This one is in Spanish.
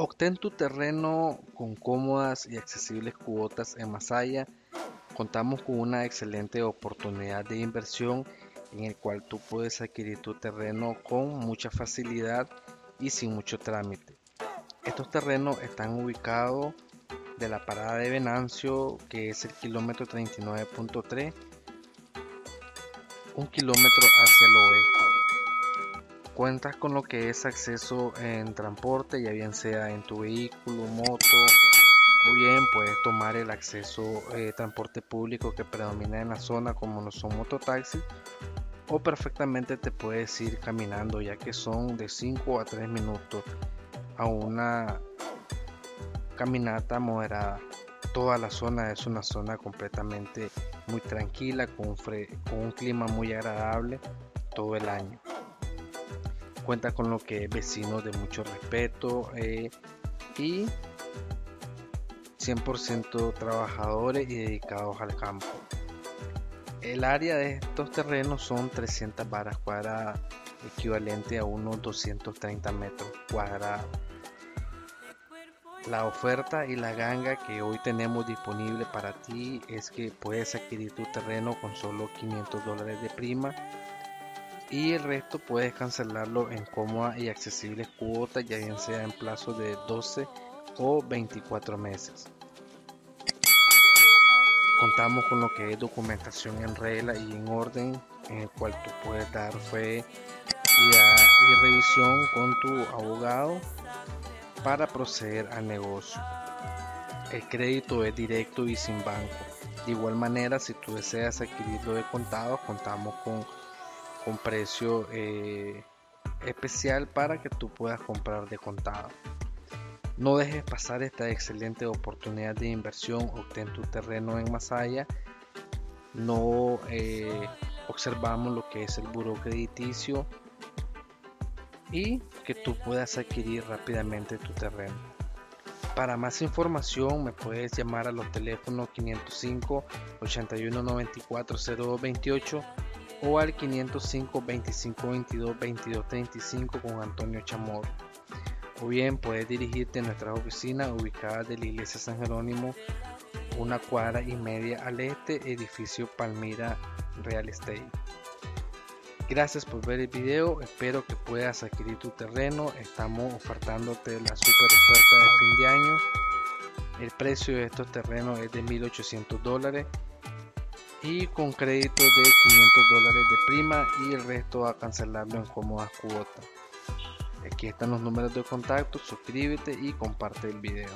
Obtén tu terreno con cómodas y accesibles cuotas en Masaya. Contamos con una excelente oportunidad de inversión en el cual tú puedes adquirir tu terreno con mucha facilidad y sin mucho trámite. Estos terrenos están ubicados de la parada de Venancio, que es el kilómetro 39.3, un kilómetro hacia el oeste cuentas con lo que es acceso en transporte, ya bien sea en tu vehículo, moto, o bien puedes tomar el acceso eh, transporte público que predomina en la zona como no son mototaxis o perfectamente te puedes ir caminando ya que son de 5 a 3 minutos a una caminata moderada. Toda la zona es una zona completamente muy tranquila con un clima muy agradable todo el año cuenta con lo que es vecino de mucho respeto eh, y 100% trabajadores y dedicados al campo. El área de estos terrenos son 300 varas cuadradas, equivalente a unos 230 metros cuadrados. La oferta y la ganga que hoy tenemos disponible para ti es que puedes adquirir tu terreno con solo 500 dólares de prima y el resto puedes cancelarlo en cómoda y accesibles cuotas, ya bien sea en plazo de 12 o 24 meses. Contamos con lo que es documentación en regla y en orden, en el cual tú puedes dar fe y, y revisión con tu abogado para proceder al negocio. El crédito es directo y sin banco. De igual manera, si tú deseas adquirirlo de contado, contamos con un precio eh, especial para que tú puedas comprar de contado. No dejes pasar esta excelente oportunidad de inversión. Obtén tu terreno en Masaya. No eh, observamos lo que es el buro crediticio y que tú puedas adquirir rápidamente tu terreno. Para más información me puedes llamar a los teléfonos 505 81 94 0228 o al 505 25 22 22 35 con Antonio Chamorro. O bien puedes dirigirte a nuestra oficina ubicada de la iglesia San Jerónimo, una cuadra y media al este, edificio Palmira Real Estate. Gracias por ver el video, espero que puedas adquirir tu terreno, estamos ofertándote la super oferta de fin de año. El precio de estos terrenos es de 1800 dólares y con crédito de 500 dólares de prima y el resto a cancelarlo en cómodas cuotas. Aquí están los números de contacto, suscríbete y comparte el video.